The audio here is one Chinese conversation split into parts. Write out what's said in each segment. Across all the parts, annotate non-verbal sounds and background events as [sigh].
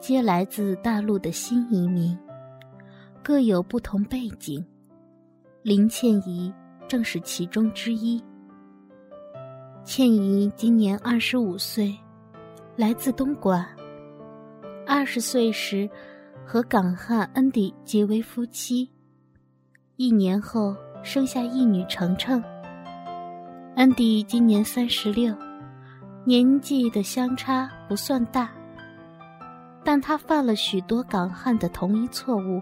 皆来自大陆的新移民，各有不同背景。林倩怡正是其中之一。倩怡今年二十五岁，来自东莞。二十岁时和港汉恩迪结为夫妻，一年后生下一女程程。恩迪今年三十六，年纪的相差不算大。但他犯了许多港汉的同一错误，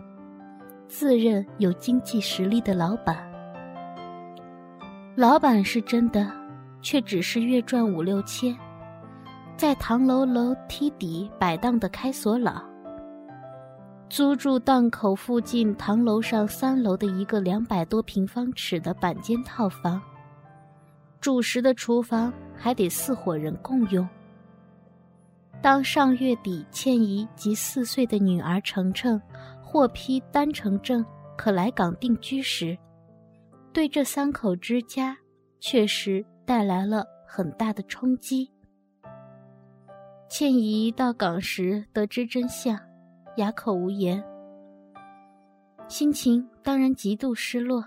自认有经济实力的老板。老板是真的，却只是月赚五六千，在唐楼楼梯底摆档的开锁佬。租住档口附近唐楼上三楼的一个两百多平方尺的板间套房，主食的厨房还得四伙人共用。当上月底，倩怡及四岁的女儿程程获批单程证可来港定居时，对这三口之家确实带来了很大的冲击。倩怡到港时得知真相，哑口无言，心情当然极度失落。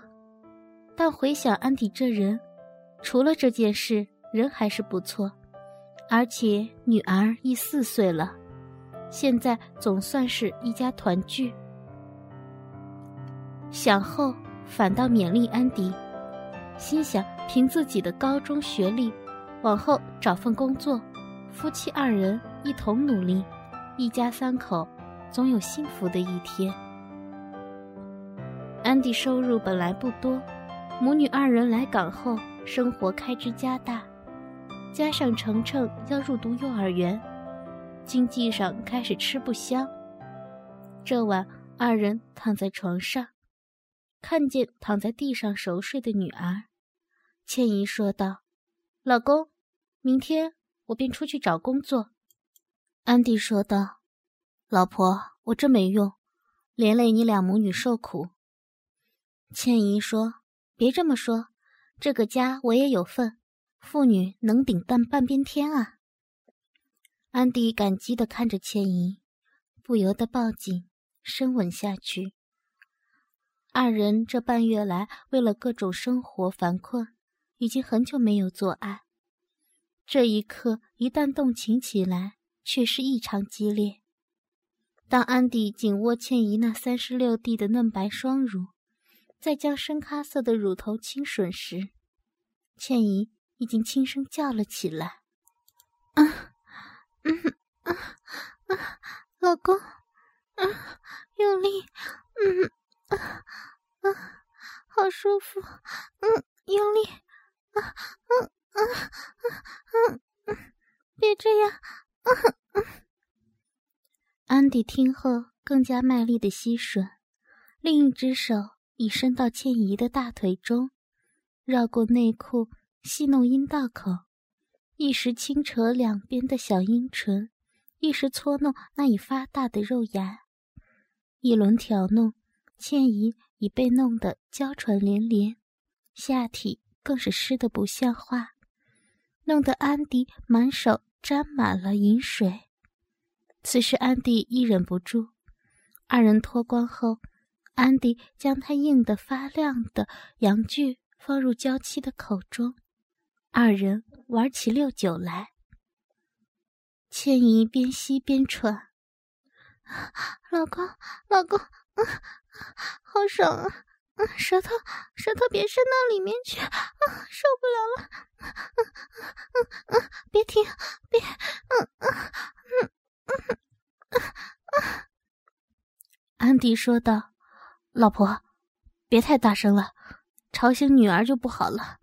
但回想安迪这人，除了这件事，人还是不错。而且女儿已四岁了，现在总算是一家团聚。想后反倒勉励安迪，心想凭自己的高中学历，往后找份工作，夫妻二人一同努力，一家三口总有幸福的一天。安迪收入本来不多，母女二人来港后，生活开支加大。加上程程要入读幼儿园，经济上开始吃不消。这晚，二人躺在床上，看见躺在地上熟睡的女儿，倩怡说道：“老公，明天我便出去找工作。”安迪说道：“老婆，我真没用，连累你俩母女受苦。”倩怡说：“别这么说，这个家我也有份。”妇女能顶半半边天啊！安迪感激地看着倩怡，不由得抱紧，深吻下去。二人这半月来，为了各种生活烦困，已经很久没有做爱。这一刻，一旦动情起来，却是异常激烈。当安迪紧握倩怡那三十六 D 的嫩白双乳，再将深咖色的乳头轻吮时，倩怡。已经轻声叫了起来：“啊，嗯啊啊，老公，啊，用力，嗯啊啊，好舒服，嗯，用力，啊啊啊啊啊，别这样，啊啊。”安迪听后更加卖力的吸吮，另一只手已伸到倩怡的大腿中，绕过内裤。戏弄阴道口，一时轻扯两边的小阴唇，一时搓弄那已发大的肉芽，一轮挑弄，倩怡已被弄得娇喘连连，下体更是湿得不像话，弄得安迪满手沾满了饮水。此时安迪亦忍不住，二人脱光后，安迪将他硬得发亮的阳具放入娇妻的口中。二人玩起六九来，倩怡边吸边喘：“老公，老公，嗯，好爽啊！嗯，舌头，舌头别伸到里面去，啊，受不了了！嗯嗯嗯，别停，别，嗯嗯嗯嗯嗯。”安迪说道：“老婆，别太大声了，吵醒女儿就不好了。”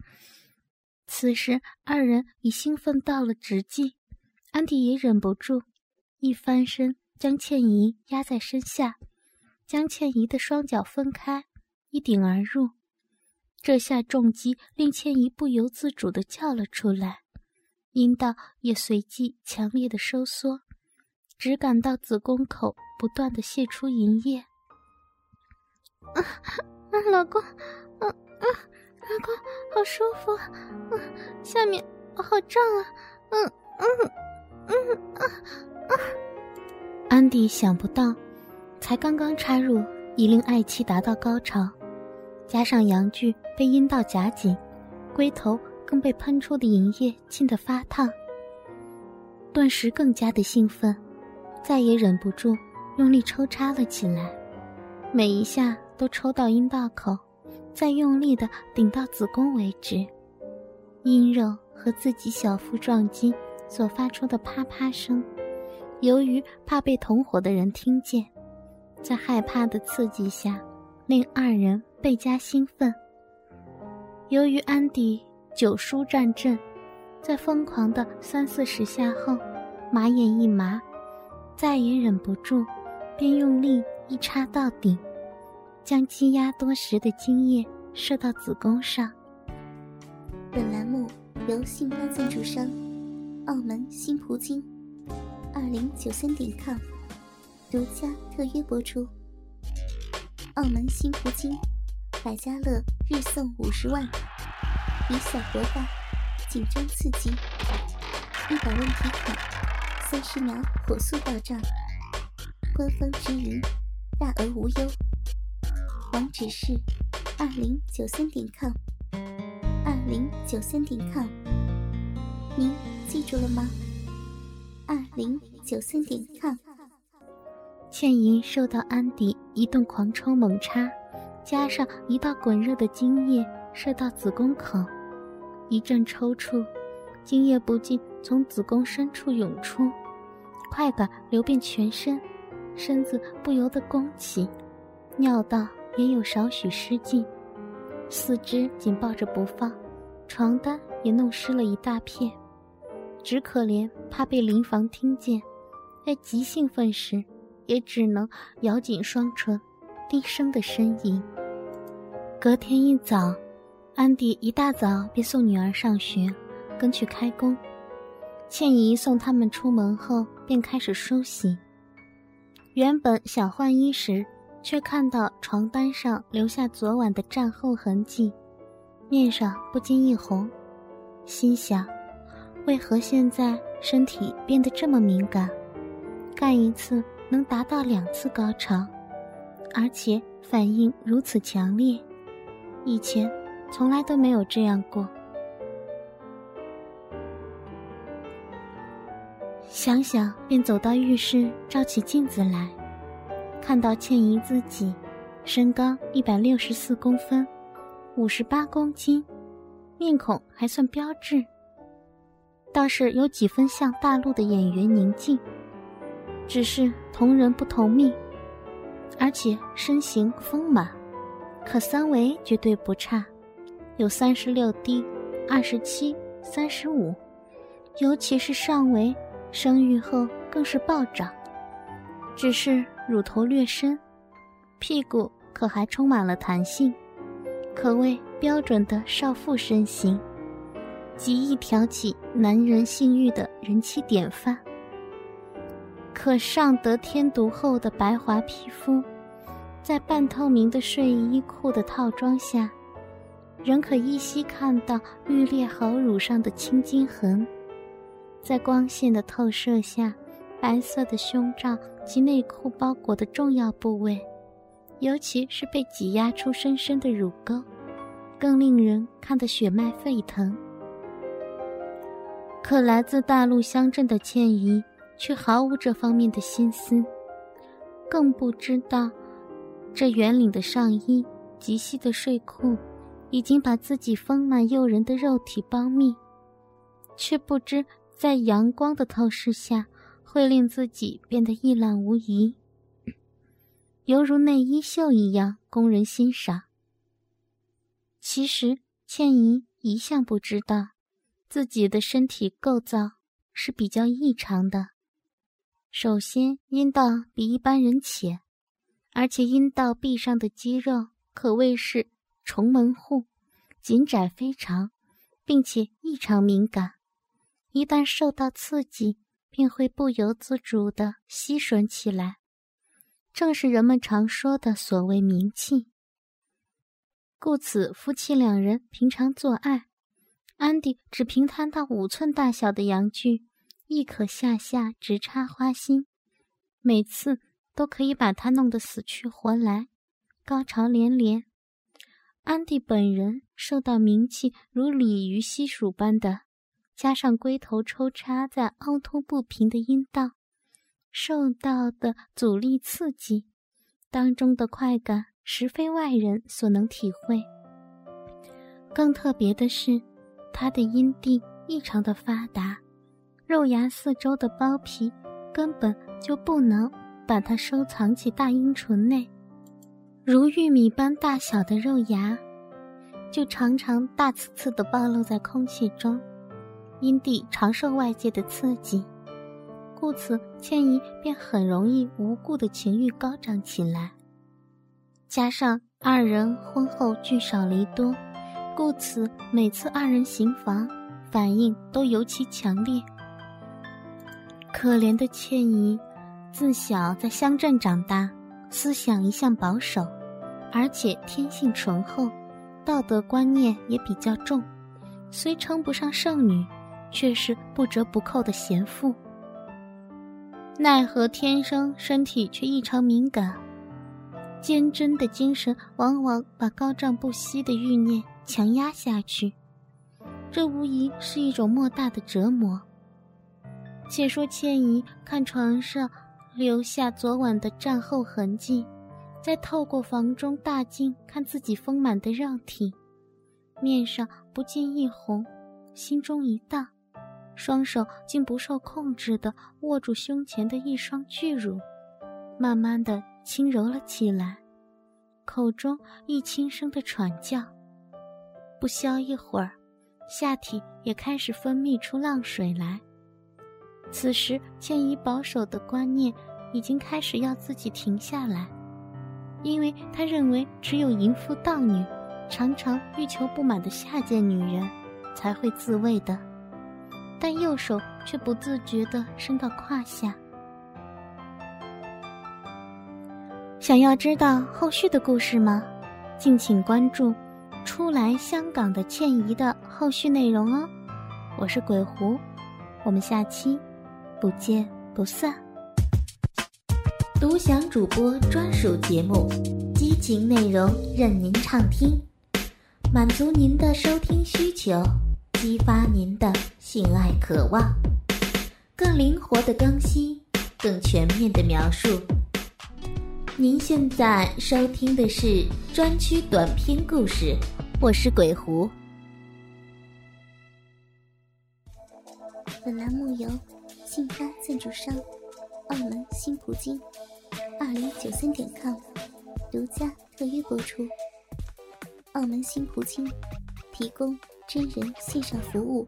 此时，二人已兴奋到了极境，安迪也忍不住，一翻身将倩怡压在身下，将倩怡的双脚分开，一顶而入。这下重击令倩怡不由自主地叫了出来，阴道也随即强烈的收缩，只感到子宫口不断的泄出银液。啊 [laughs] 啊，老公，嗯嗯，老公好舒服，嗯，下面好胀啊，嗯嗯嗯啊啊！安迪想不到，才刚刚插入，已令爱妻达到高潮，加上阳具被阴道夹紧，龟头更被喷出的银液浸得发烫，顿时更加的兴奋，再也忍不住，用力抽插了起来，每一下。都抽到阴道口，再用力的顶到子宫为止。阴肉和自己小腹撞击所发出的啪啪声，由于怕被同伙的人听见，在害怕的刺激下，令二人倍加兴奋。由于安迪久疏战阵，在疯狂的三四十下后，马眼一麻，再也忍不住，便用力一插到顶。将积压多时的精液射到子宫上。本栏目由信邦赞助商澳门新葡京二零九三点 com 独家特约播出。澳门新葡京百家乐日送五十万，以小博大，紧张刺激，一百问提款，三十秒火速到账，官方直营，大额无忧。网址是二零九三点 com，二零九三点 com，您记住了吗？二零九三点 com。倩怡受到安迪一顿狂抽猛插，加上一道滚热的精液射到子宫口，一阵抽搐，精液不禁从子宫深处涌出，快感流遍全身，身子不由得弓起，尿道。也有少许失禁，四肢紧抱着不放，床单也弄湿了一大片。只可怜怕被邻房听见，在极兴奋时，也只能咬紧双唇，低声的呻吟。隔天一早，安迪一大早便送女儿上学，跟去开工。倩怡送他们出门后，便开始梳洗。原本想换衣时。却看到床单上留下昨晚的战后痕迹，面上不禁一红，心想：为何现在身体变得这么敏感？干一次能达到两次高潮，而且反应如此强烈，以前从来都没有这样过。想想便走到浴室，照起镜子来。看到倩怡自己，身高一百六十四公分，五十八公斤，面孔还算标致，倒是有几分像大陆的演员宁静，只是同人不同命，而且身形丰满，可三围绝对不差，有三十六 D、二十七、三十五，尤其是上围，生育后更是暴涨，只是。乳头略深，屁股可还充满了弹性，可谓标准的少妇身形，极易挑起男人性欲的人气典范。可上得天独厚的白滑皮肤，在半透明的睡衣裤的套装下，仍可依稀看到玉裂好乳上的青筋痕，在光线的透射下。白色的胸罩及内裤包裹的重要部位，尤其是被挤压出深深的乳沟，更令人看得血脉沸腾。可来自大陆乡镇的倩怡却毫无这方面的心思，更不知道这圆领的上衣、极细的睡裤，已经把自己丰满诱人的肉体包密，却不知在阳光的透视下。会令自己变得一览无遗，犹如内衣秀一样供人欣赏。其实，倩怡一向不知道自己的身体构造是比较异常的。首先，阴道比一般人浅，而且阴道壁上的肌肉可谓是重门户，紧窄非常，并且异常敏感，一旦受到刺激，便会不由自主地吸吮起来，正是人们常说的所谓名气。故此，夫妻两人平常做爱，安迪只凭他那五寸大小的阳具，亦可下下直插花心，每次。都可以把他弄得死去活来，高潮连连。安迪本人受到名气如鲤鱼吸鼠般的，加上龟头抽插在凹凸不平的阴道，受到的阻力刺激当中的快感，实非外人所能体会。更特别的是，他的阴蒂异常的发达，肉芽四周的包皮根本就不能。把它收藏起大阴唇内，如玉米般大小的肉芽，就常常大刺刺的暴露在空气中。阴蒂常受外界的刺激，故此倩怡便很容易无故的情欲高涨起来。加上二人婚后聚少离多，故此每次二人行房，反应都尤其强烈。可怜的倩怡。自小在乡镇长大，思想一向保守，而且天性醇厚，道德观念也比较重。虽称不上圣女，却是不折不扣的贤妇。奈何天生身体却异常敏感，坚贞的精神往往把高涨不息的欲念强压下去，这无疑是一种莫大的折磨。且说倩怡看床上。留下昨晚的战后痕迹，再透过房中大镜看自己丰满的肉体，面上不禁一红，心中一荡，双手竟不受控制地握住胸前的一双巨乳，慢慢地轻揉了起来，口中一轻声的喘叫。不消一会儿，下体也开始分泌出浪水来。此时，倩怡保守的观念已经开始要自己停下来，因为他认为只有淫妇荡女，常常欲求不满的下贱女人，才会自慰的。但右手却不自觉地伸到胯下。想要知道后续的故事吗？敬请关注《初来香港的倩怡》的后续内容哦。我是鬼狐，我们下期。不见不散。独享主播专属节目，激情内容任您畅听，满足您的收听需求，激发您的性爱渴望，更灵活的更新，更全面的描述。您现在收听的是专区短篇故事，我是鬼狐。本栏目由。信发赞助商，澳门新葡京，二零九三点 com 独家特约播出。澳门新葡京提供真人线上服务